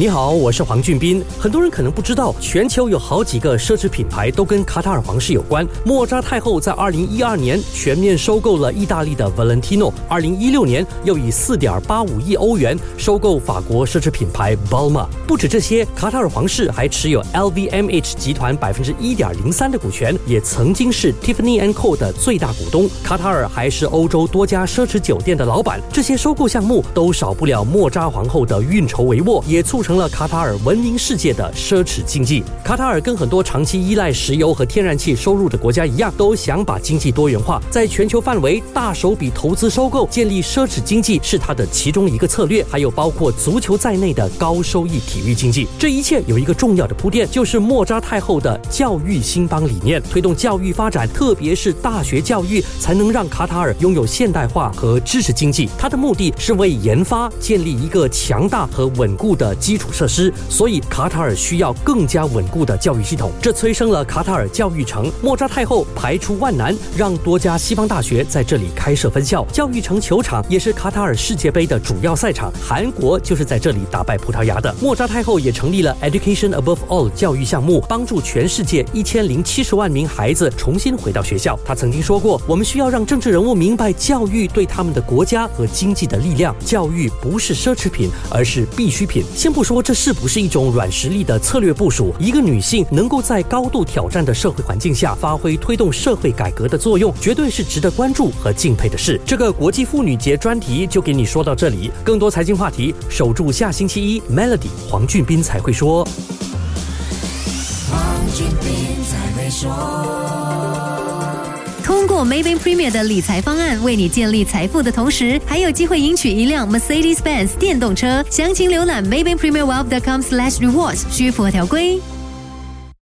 你好，我是黄俊斌。很多人可能不知道，全球有好几个奢侈品牌都跟卡塔尔皇室有关。莫扎太后在二零一二年全面收购了意大利的 Valentino，二零一六年又以四点八五亿欧元收购法国奢侈品牌 Balma。不止这些，卡塔尔皇室还持有 LVMH 集团百分之一点零三的股权，也曾经是 Tiffany n Co 的最大股东。卡塔尔还是欧洲多家奢侈酒店的老板。这些收购项目都少不了莫扎皇后的运筹帷幄，也促成。成了卡塔尔闻名世界的奢侈经济。卡塔尔跟很多长期依赖石油和天然气收入的国家一样，都想把经济多元化，在全球范围大手笔投资收购，建立奢侈经济是它的其中一个策略。还有包括足球在内的高收益体育经济。这一切有一个重要的铺垫，就是莫扎太后的教育兴邦理念，推动教育发展，特别是大学教育，才能让卡塔尔拥有现代化和知识经济。它的目的是为研发建立一个强大和稳固的基。基础设施，所以卡塔尔需要更加稳固的教育系统，这催生了卡塔尔教育城。莫扎太后排除万难，让多家西方大学在这里开设分校。教育城球场也是卡塔尔世界杯的主要赛场，韩国就是在这里打败葡萄牙的。莫扎太后也成立了 Education Above All 教育项目，帮助全世界一千零七十万名孩子重新回到学校。他曾经说过：“我们需要让政治人物明白教育对他们的国家和经济的力量。教育不是奢侈品，而是必需品。”先不不。说这是不是一种软实力的策略部署？一个女性能够在高度挑战的社会环境下发挥推动社会改革的作用，绝对是值得关注和敬佩的事。这个国际妇女节专题就给你说到这里，更多财经话题，守住下星期一 Melody 黄俊斌才会说。黄俊斌才会说。通过 Maybank Premier 的理财方案，为你建立财富的同时，还有机会赢取一辆 Mercedes-Benz 电动车。详情浏览 Maybank Premier Wealth.com/slash rewards，需符合条规。